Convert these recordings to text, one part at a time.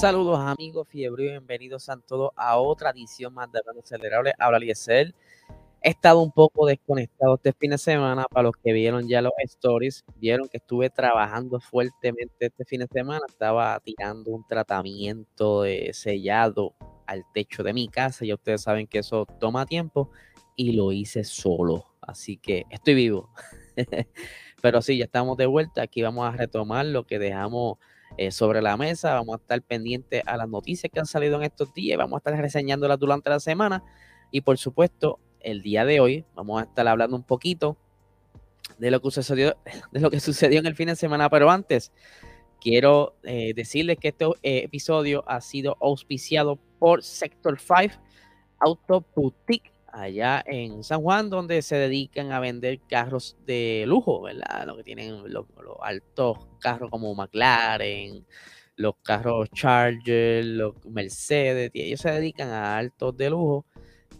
Saludos amigos fiebre bienvenidos a todos a otra edición más de Hablando Acelerable. Habla Eliezer. He estado un poco desconectado este fin de semana. Para los que vieron ya los stories, vieron que estuve trabajando fuertemente este fin de semana. Estaba tirando un tratamiento de sellado al techo de mi casa. Ya ustedes saben que eso toma tiempo y lo hice solo. Así que estoy vivo. Pero sí, ya estamos de vuelta. Aquí vamos a retomar lo que dejamos eh, sobre la mesa. Vamos a estar pendientes a las noticias que han salido en estos días. Vamos a estar reseñándolas durante la semana. Y por supuesto, el día de hoy vamos a estar hablando un poquito de lo que sucedió, de lo que sucedió en el fin de semana. Pero antes, quiero eh, decirles que este eh, episodio ha sido auspiciado por Sector 5 Auto Boutique allá en San Juan, donde se dedican a vender carros de lujo, ¿verdad? Lo que tienen los, altos carros como McLaren, los carros Charger, los Mercedes, ellos se dedican a altos de lujo.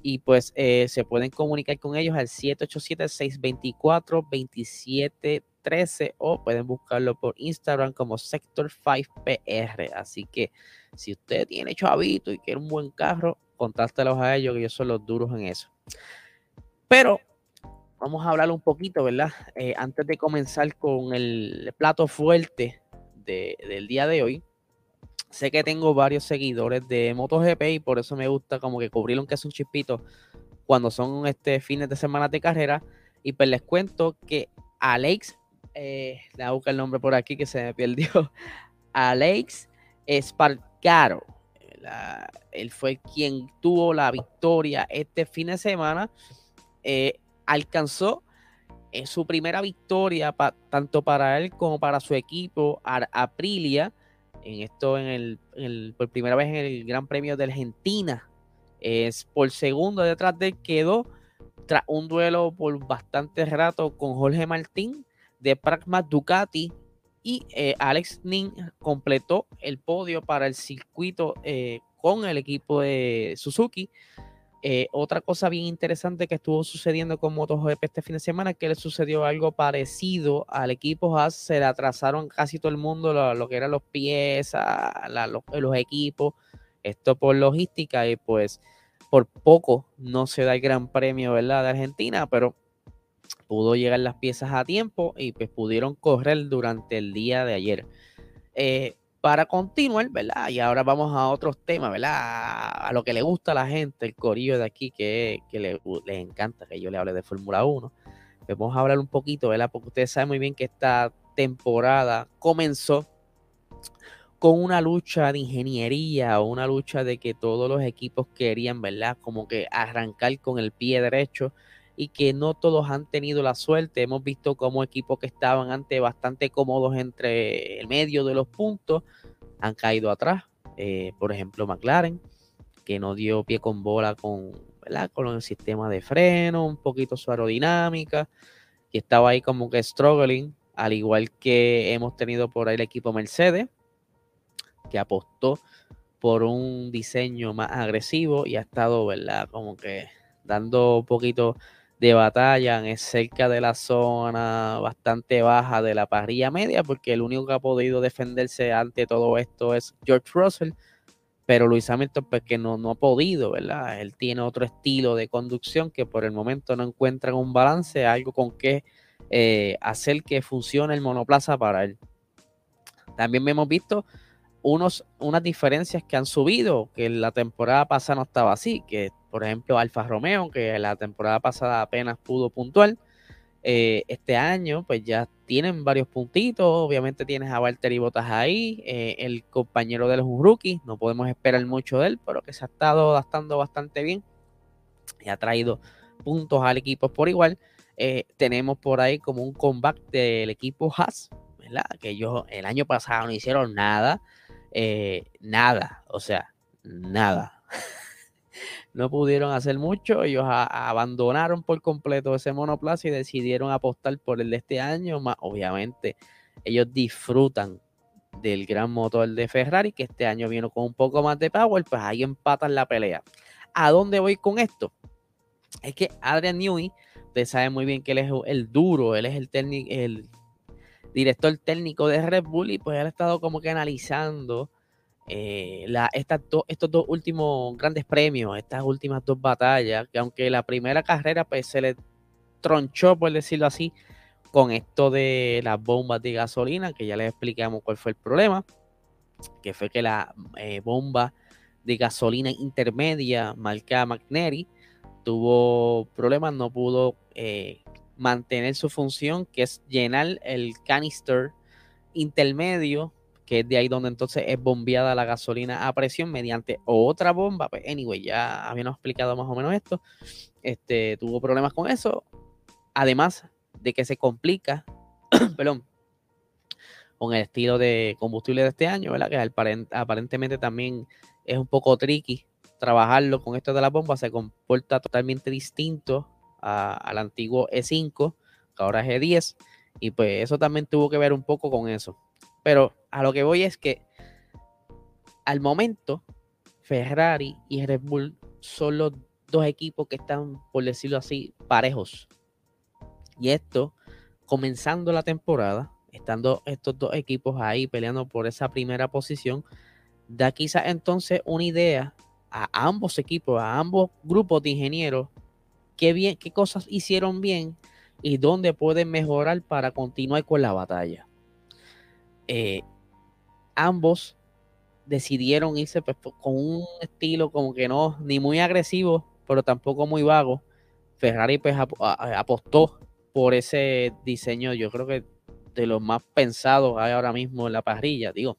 Y pues eh, se pueden comunicar con ellos al 787-624-2713 o pueden buscarlo por Instagram como Sector5PR. Así que si usted tiene chavito y quiere un buen carro, contáctelos a ellos, que ellos son los duros en eso. Pero vamos a hablar un poquito, ¿verdad? Eh, antes de comenzar con el plato fuerte del día de hoy. Sé que tengo varios seguidores de MotoGP y por eso me gusta como que cubrirlo que es un chispito cuando son este fines de semana de carrera. Y pues les cuento que Alex, eh, le voy a buscar el nombre por aquí que se me perdió. Alex Esparcaro él fue quien tuvo la victoria este fin de semana. Eh, alcanzó eh, su primera victoria tanto para él como para su equipo Aprilia. En esto, en el, por primera vez en el Gran Premio de Argentina. Es por segundo detrás de él quedó tras un duelo por bastante rato con Jorge Martín de Pragma Ducati y eh, Alex Nin completó el podio para el circuito eh, con el equipo de Suzuki. Eh, otra cosa bien interesante que estuvo sucediendo con MotoGP este fin de semana que le sucedió algo parecido al equipo Haas. Se le atrasaron casi todo el mundo lo, que eran los piezas, los, los equipos. Esto por logística y pues por poco no se da el gran premio ¿verdad? de Argentina, pero pudo llegar las piezas a tiempo y pues pudieron correr durante el día de ayer. Eh, para continuar, ¿verdad? Y ahora vamos a otros temas, ¿verdad? A lo que le gusta a la gente, el corillo de aquí, que, que le, les encanta que yo le hable de Fórmula 1. Pues vamos a hablar un poquito, ¿verdad? Porque ustedes saben muy bien que esta temporada comenzó con una lucha de ingeniería una lucha de que todos los equipos querían, ¿verdad? Como que arrancar con el pie derecho y que no todos han tenido la suerte. Hemos visto como equipos que estaban antes bastante cómodos entre el medio de los puntos han caído atrás. Eh, por ejemplo, McLaren, que no dio pie con bola con, con el sistema de freno, un poquito su aerodinámica, que estaba ahí como que struggling, al igual que hemos tenido por ahí el equipo Mercedes, que apostó por un diseño más agresivo y ha estado, ¿verdad? Como que dando un poquito de batalla es cerca de la zona bastante baja de la parrilla media, porque el único que ha podido defenderse ante todo esto es George Russell, pero Luis Hamilton pues que no, no ha podido, ¿verdad? Él tiene otro estilo de conducción que por el momento no encuentra un balance, algo con que eh, hacer que funcione el monoplaza para él. También hemos visto unos, unas diferencias que han subido, que la temporada pasada no estaba así, que por ejemplo, Alfa Romeo, que la temporada pasada apenas pudo puntuar. Eh, este año, pues ya tienen varios puntitos. Obviamente tienes a Valtteri Bottas ahí, eh, el compañero de los rookie. No podemos esperar mucho de él, pero que se ha estado adaptando bastante bien y ha traído puntos al equipo por igual. Eh, tenemos por ahí como un comeback del equipo Haas, ¿verdad? Que ellos el año pasado no hicieron nada, nada, o sea, nada. no pudieron hacer mucho. Ellos abandonaron por completo ese monoplaza y decidieron apostar por el de este año. Obviamente, ellos disfrutan del gran motor de Ferrari, que este año vino con un poco más de power, pues ahí empatan la pelea. ¿A dónde voy con esto? Es que Adrian Newey, usted sabe muy bien que él es el duro, él es el el director técnico de Red Bull, y pues él ha estado como que analizando eh, estas estos dos últimos grandes premios, estas últimas dos batallas, que aunque la primera carrera pues, se le tronchó, por decirlo así, con esto de las bombas de gasolina, que ya les explicamos cuál fue el problema, que fue que la eh, bomba de gasolina intermedia marca McNary tuvo problemas, no pudo eh, mantener su función, que es llenar el canister intermedio, que es de ahí donde entonces es bombeada la gasolina a presión mediante otra bomba. Pues, anyway, ya habíamos explicado más o menos esto. Este, tuvo problemas con eso. Además de que se complica, perdón, con el estilo de combustible de este año, ¿verdad? Que aparentemente también es un poco tricky trabajarlo con esto de la bomba, se comporta totalmente distinto al antiguo E5, que ahora es E10, y pues eso también tuvo que ver un poco con eso. Pero a lo que voy es que al momento Ferrari y Red Bull son los dos equipos que están, por decirlo así, parejos. Y esto, comenzando la temporada, estando estos dos equipos ahí peleando por esa primera posición, da quizás entonces una idea a ambos equipos, a ambos grupos de ingenieros, qué, bien, qué cosas hicieron bien y dónde pueden mejorar para continuar con la batalla. Eh, ambos decidieron irse pues, con un estilo como que no, ni muy agresivo, pero tampoco muy vago. Ferrari pues apostó por ese diseño, yo creo que de los más pensados hay ahora mismo en la parrilla, digo,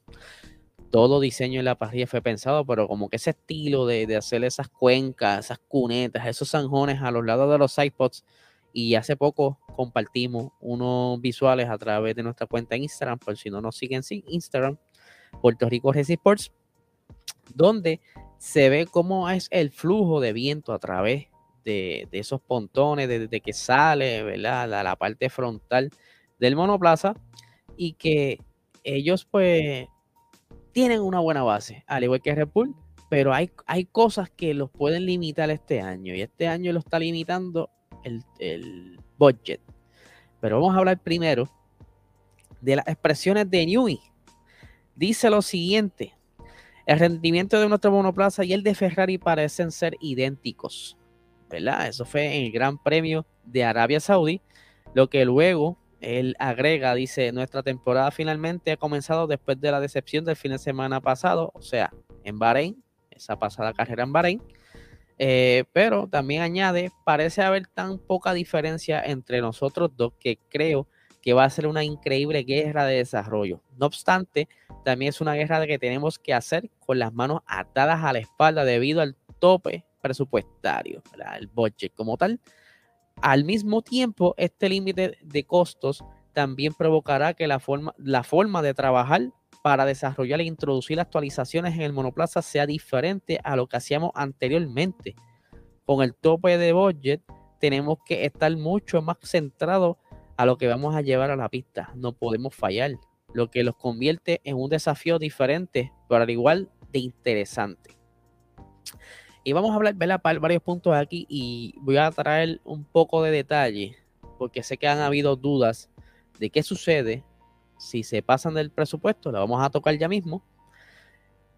todo diseño en la parrilla fue pensado, pero como que ese estilo de, hacer esas cuencas, esas cunetas, esos zanjones a los lados de los iPods. Y hace poco compartimos unos visuales a través de nuestra cuenta en Instagram, por si no nos siguen sin Instagram, Puerto Rico Racing Sports, donde se ve cómo es el flujo de viento a través de, esos pontones, desde que sale, ¿verdad? La, la parte frontal del monoplaza y que ellos pues tienen una buena base, al igual que Red Bull, pero hay, hay cosas que los pueden limitar este año y este año lo está limitando el, el budget. Pero vamos a hablar primero de las expresiones de Newey. Dice lo siguiente: el rendimiento de nuestro monoplaza y el de Ferrari parecen ser idénticos. ¿Verdad? Eso fue en el Gran Premio de Arabia Saudí, lo que luego él agrega, dice, nuestra temporada finalmente ha comenzado después de la decepción del fin de semana pasado, o sea, en Bahrein, esa pasada carrera en Bahrein. Eh, pero también añade, parece haber tan poca diferencia entre nosotros dos que creo que va a ser una increíble guerra de desarrollo. No obstante, también es una guerra que tenemos que hacer con las manos atadas a la espalda debido al tope presupuestario, el budget como tal. Al mismo tiempo, este límite de costos también provocará que la forma, la forma de trabajar para desarrollar e introducir actualizaciones en el monoplaza sea diferente a lo que hacíamos anteriormente. Con el tope de budget tenemos que estar mucho más centrados a lo que vamos a llevar a la pista. No podemos fallar, lo que los convierte en un desafío diferente, pero al igual de interesante. Y vamos a hablar, ¿verdad? varios puntos aquí y voy a traer un poco de detalle porque sé que han habido dudas de qué sucede si se pasan del presupuesto, lo vamos a tocar ya mismo.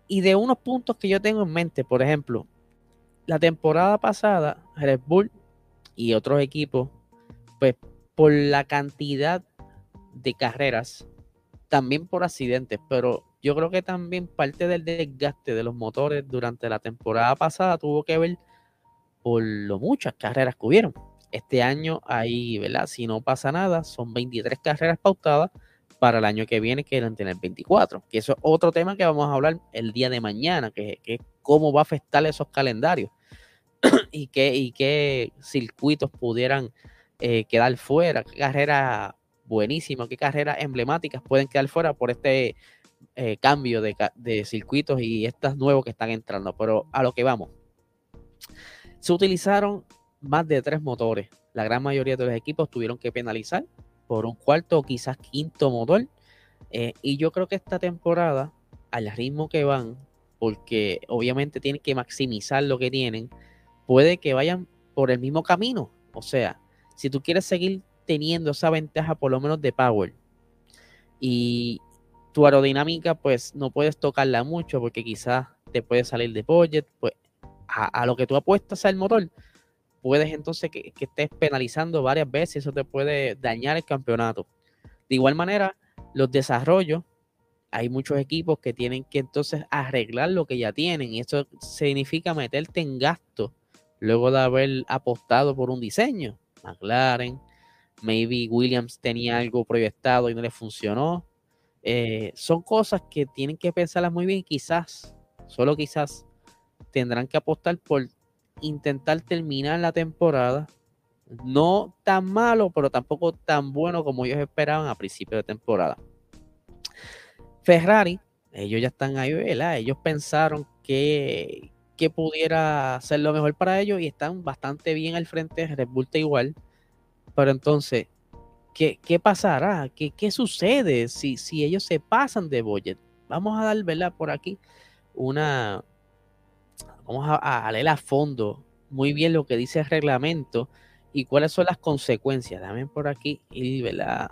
Y de unos puntos que yo tengo en mente, por ejemplo, la temporada pasada, Red Bull y otros equipos, pues por la cantidad de carreras, también por accidentes, pero yo creo que también parte del desgaste de los motores durante la temporada pasada tuvo que ver por lo muchas carreras que hubieron. Este año ahí, ¿verdad? Si no pasa nada, son 23 carreras pautadas para el año que viene, que eran tener 24. Que eso es otro tema que vamos a hablar el día de mañana, que, es cómo va a afectar esos calendarios y, qué, y qué circuitos pudieran eh, quedar fuera, qué carreras buenísimas, qué carreras emblemáticas pueden quedar fuera por este eh, cambio de, circuitos y estas nuevos que están entrando. Pero a lo que vamos. Se utilizaron más de tres motores. La gran mayoría de los equipos tuvieron que penalizar por un cuarto o quizás quinto motor. Eh, y yo creo que esta temporada, al ritmo que van, porque obviamente tienen que maximizar lo que tienen, puede que vayan por el mismo camino. O sea, si tú quieres seguir teniendo esa ventaja por lo menos de power y, tu aerodinámica, pues no puedes tocarla mucho porque quizás te puede salir de budget, pues a, lo que tú apuestas al motor, puedes entonces que, estés penalizando varias veces, eso te puede dañar el campeonato. De igual manera, los desarrollos, hay muchos equipos que tienen que entonces arreglar lo que ya tienen y eso significa meterte en gasto luego de haber apostado por un diseño. McLaren, maybe Williams tenía algo proyectado y no le funcionó. Eh, son cosas que tienen que pensarlas muy bien. Quizás, solo quizás, tendrán que apostar por intentar terminar la temporada. No tan malo, pero tampoco tan bueno como ellos esperaban a principio de temporada. Ferrari, ellos ya están ahí, ¿verdad? Ellos pensaron que, que pudiera ser lo mejor para ellos y están bastante bien al frente. Red igual. Pero entonces, ¿qué, pasará? ¿Qué, ¿Qué, sucede si, si ellos se pasan de budget? Vamos a dar, ¿verdad? Por aquí una... Vamos a, leer a fondo muy bien lo que dice el reglamento y cuáles son las consecuencias. Dame por aquí y, ¿verdad?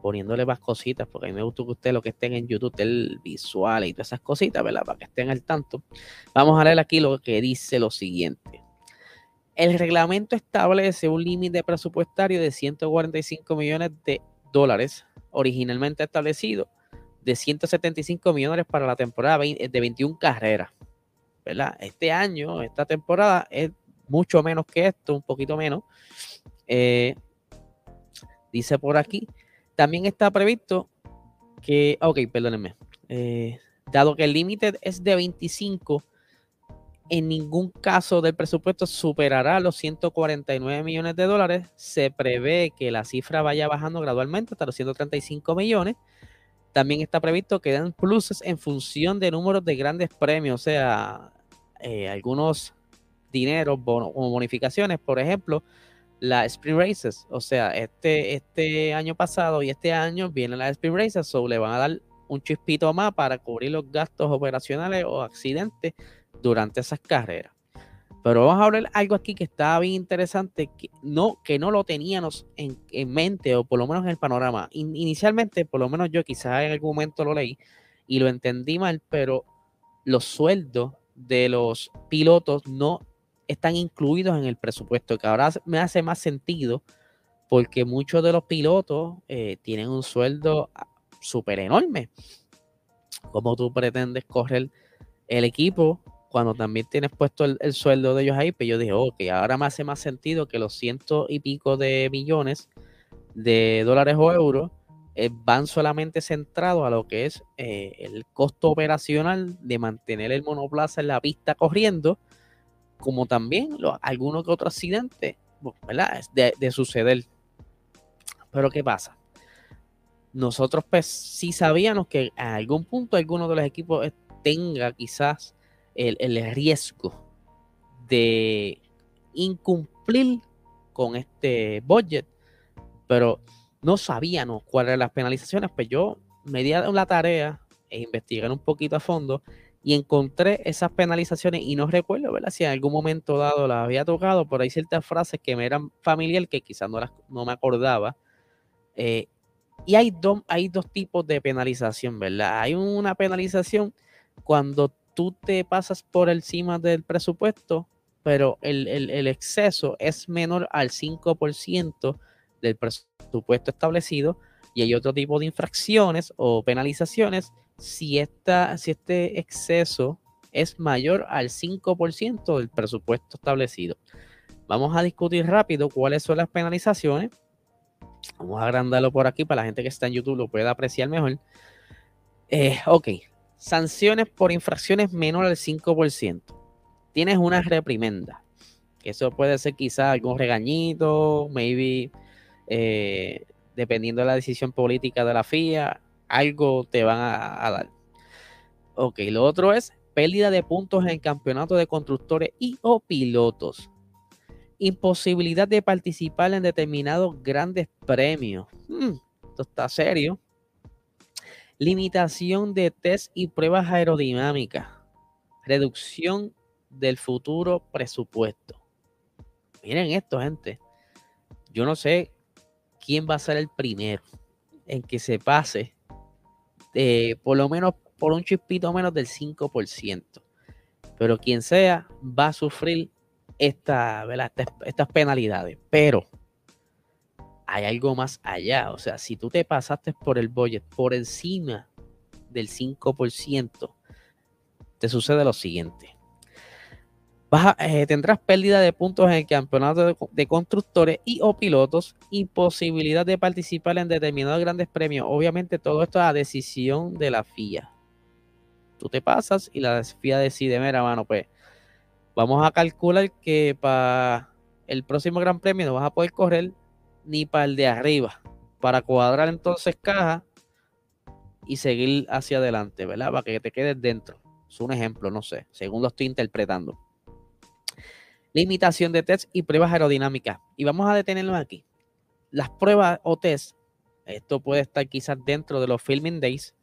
poniéndole más cositas, porque a mí me gusta que ustedes lo que estén en YouTube, el visual y todas esas cositas, ¿verdad? Para que estén al tanto. Vamos a leer aquí lo que dice lo siguiente. El reglamento establece un límite presupuestario de 145 millones de dólares, originalmente establecido de 175 millones para la temporada de 21 carreras. Este año, esta temporada es mucho menos que esto, un poquito menos. Eh, dice por aquí, también está previsto que, ok, perdónenme, eh, dado que el límite es de 25 en ningún caso del presupuesto superará los 149 millones de dólares. Se prevé que la cifra vaya bajando gradualmente hasta los 135 millones. También está previsto que den pluses en función de números de grandes premios, o sea, eh, algunos dineros o bonificaciones, por ejemplo, la Spring Races, o sea, este, este año pasado y este año vienen las Spring Races, o le van a dar un chispito más para cubrir los gastos operacionales o accidentes durante esas carreras. Pero vamos a hablar algo aquí que está bien interesante, que no, que no lo teníamos en, mente, o por lo menos en el panorama. inicialmente, por lo menos yo quizás en algún momento lo leí y lo entendí mal, pero los sueldos de los pilotos no están incluidos en el presupuesto, que ahora me hace más sentido porque muchos de los pilotos eh, tienen un sueldo ah, súper enorme. ¿Cómo tú pretendes correr el equipo cuando también tienes puesto el, sueldo de ellos ahí, pues yo dije, ok, ahora me hace más sentido que los ciento y pico de millones de dólares o euros eh, van solamente centrados a lo que es eh, el costo operacional de mantener el monoplaza en la pista corriendo, como también lo, algunos que. De, de suceder. Pero ¿qué pasa? Nosotros pues sí sabíamos que a algún punto alguno de los equipos tenga quizás el, riesgo de incumplir con este budget, pero no sabíamos cuáles eran las penalizaciones, pues yo me di la tarea e investigar un poquito a fondo y encontré esas penalizaciones y no recuerdo, ¿verdad? Si en algún momento dado las había tocado, pero hay ciertas frases que me eran familiar que quizás no, las, no me acordaba. Eh, y hay, hay dos tipos de penalización, ¿verdad? Hay una penalización cuando tú te pasas por encima del presupuesto, pero el, exceso es menor al 5% del presupuesto establecido y hay otro tipo de infracciones o penalizaciones si, esta, si este exceso es mayor al 5% del presupuesto establecido. Vamos a discutir rápido cuáles son las penalizaciones. Vamos a agrandarlo por aquí para la gente que está en YouTube lo pueda apreciar mejor. Eh, ok, sanciones por infracciones menor al 5%. Tienes una reprimenda. Eso puede ser quizás algún regañito, maybe, eh, dependiendo de la decisión política de la FIA, algo te van a, dar. Ok, lo otro es pérdida de puntos en campeonato de constructores y o pilotos. Imposibilidad de participar en determinados grandes premios. Hmm, esto está serio. Limitación de test y pruebas aerodinámicas. Reducción del futuro presupuesto. Miren esto, gente. Yo no sé quién va a ser el primero en que se pase por lo menos por un chispito menos del 5%. Pero quien sea va a sufrir esta, estas penalidades. Pero hay algo más allá. O sea, si tú te pasaste por el budget por encima del 5%, te sucede lo siguiente. Eh, tendrás pérdida de puntos en el campeonato de, constructores y o pilotos y posibilidad de participar en determinados grandes premios. Obviamente todo esto es a decisión de la FIA. Tú te pasas y la FIA decide, mira, mano, pues vamos a calcular que para el próximo Gran Premio no vas a poder correr ni para el de arriba, para cuadrar entonces caja y seguir hacia adelante, ¿verdad? Para que te quedes dentro. Es un ejemplo, no sé, según lo estoy interpretando. Limitación de test y pruebas aerodinámicas. Y vamos a detenerlo aquí. Las pruebas o test, esto puede estar quizás dentro de los filming days,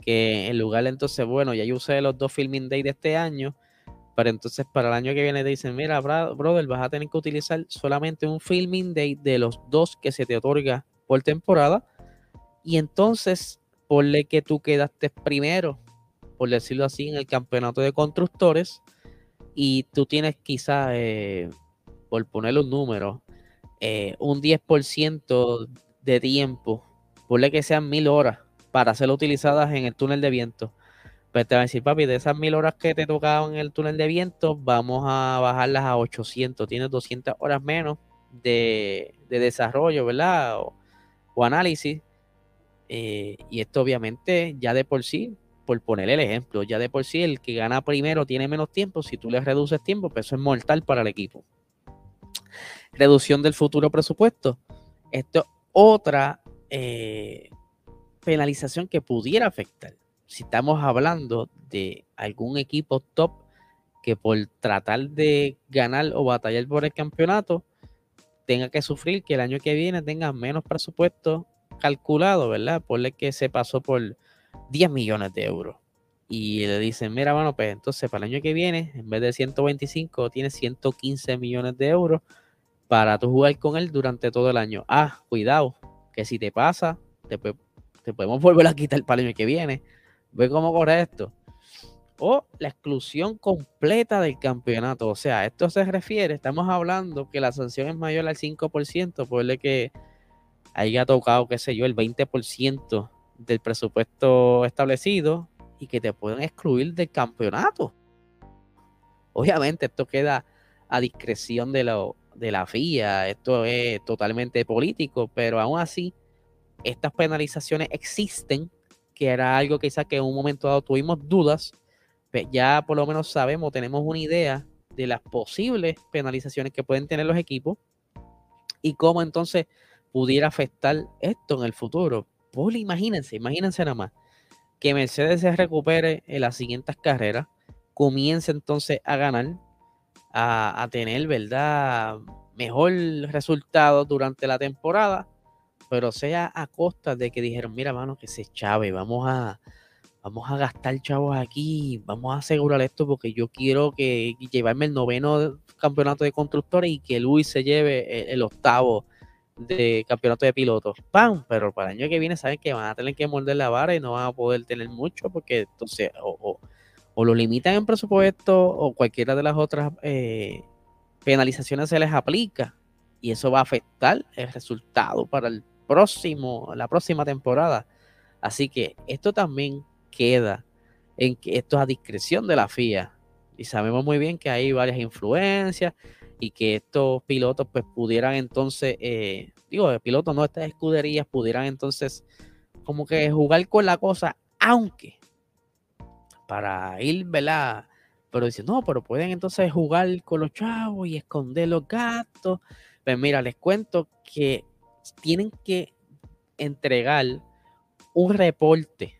que en lugar entonces, bueno, ya yo usé los dos filming days de este año, pero entonces para el año que viene te dicen, mira, brother, vas a tener que utilizar solamente un filming day de los dos que se te otorga por temporada. Y entonces, ponle que tú quedaste primero, por decirlo así, en el campeonato de constructores y tú tienes quizás, eh, por ponerle un número, eh, un 10% de tiempo, ponle que sean mil horas para ser utilizadas en el túnel de viento. Pues te va a decir, papi, de esas mil horas que te tocaban en el túnel de viento, vamos a bajarlas a 800. Tienes 200 horas menos de, desarrollo, ¿verdad? O, análisis. Eh, y esto obviamente ya de por sí por poner el ejemplo, ya de por sí el que gana primero tiene menos tiempo, si tú le reduces tiempo, pues eso es mortal para el equipo. Reducción del futuro presupuesto. Esto es otra eh, penalización que pudiera afectar. Si estamos hablando de algún equipo top que por tratar de ganar o batallar por el campeonato tenga que sufrir que el año que viene tenga menos presupuesto calculado, ¿verdad? Por el que se pasó por 10 millones de euros. Y le dicen, mira, bueno, pues entonces para el año que viene, en vez de 125, tienes 115 millones de euros para tú jugar con él durante todo el año. Ah, cuidado, que si te pasa, te, podemos volver a quitar para el año que viene. Ve cómo corre esto. O la exclusión completa del campeonato. O sea, esto se refiere, estamos hablando que la sanción es mayor al 5%, por que haya tocado, qué sé yo, el 20% del presupuesto establecido y que te pueden excluir del campeonato. Obviamente esto queda a discreción de, lo, de la FIA, esto es totalmente político, pero aún así estas penalizaciones existen, que era algo quizás que en un momento dado tuvimos dudas, pero ya por lo menos sabemos, tenemos una idea de las posibles penalizaciones que pueden tener los equipos y cómo entonces pudiera afectar esto en el futuro imagínense, imagínense nada más que Mercedes se recupere en las siguientes carreras, comience entonces a ganar, a, tener, ¿verdad? Mejor resultado durante la temporada, pero sea a costa de que dijeron, mira, mano, que se chave, vamos a, vamos a gastar chavos aquí, vamos a asegurar esto porque yo quiero que llevarme el noveno campeonato de constructores y que Luis se lleve el octavo de campeonato de pilotos. ¡Pam! Pero para el año que viene saben que van a tener que morder la vara y no van a poder tener mucho porque entonces o, lo limitan en presupuesto o cualquiera de las otras eh, penalizaciones se les aplica y eso va a afectar el resultado para el próximo, la próxima temporada. Así que esto también queda en que esto es a discreción de la FIA y sabemos muy bien que hay varias influencias y que estos pilotos pues pudieran entonces, eh, digo, pilotos no, estas escuderías pudieran entonces como que jugar con la cosa, aunque para ir, ¿verdad? Pero dicen, no, pero pueden entonces jugar con los chavos y esconder los gastos. Pues mira, les cuento que tienen que entregar un reporte,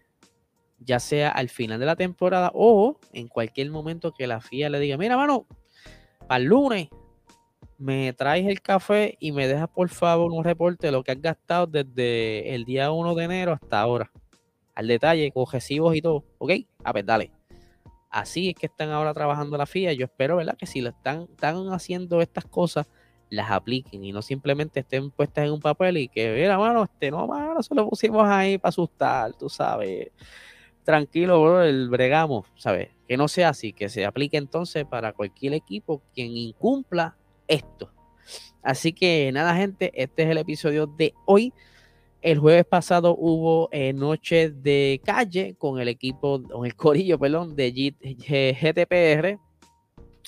ya sea al final de la temporada o en cualquier momento que la FIA le diga, mira, mano, para el lunes me traes el café y me dejas por favor un reporte de lo que has gastado desde el día 1 de enero hasta ahora. Al detalle, con recibos y todo. ¿Ok? A ver, dale. Así es que están ahora trabajando la FIA. Yo espero, ¿verdad? Que si lo están, están haciendo estas cosas las apliquen y no simplemente estén puestas en un papel y que, mira, mano, este no, mano, se lo pusimos ahí para asustar, tú sabes. Tranquilo, bro, el bregamos, ¿sabes? Que no sea así, que se aplique entonces para cualquier equipo quien incumpla esto. Así que nada, gente, este es el episodio de hoy. El jueves pasado hubo eh, noche de calle con el equipo, con el corillo, perdón, de GTPR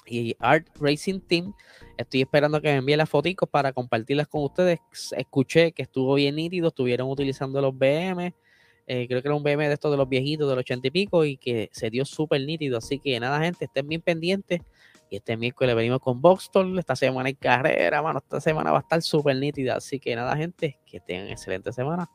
y Art Racing Team. Estoy esperando que me envíen las fotos para compartirlas con ustedes. Escuché que estuvo bien nítido, estuvieron utilizando los BM. Eh, creo que era un BM de estos de los viejitos, de los ochenta y pico, y que se dio súper nítido. Así que nada, gente, estén bien pendientes. Y este miércoles venimos con Boxstore. Esta semana hay carrera, mano. Esta semana va a estar súper nítida. Así que nada, gente, que tengan excelente semana.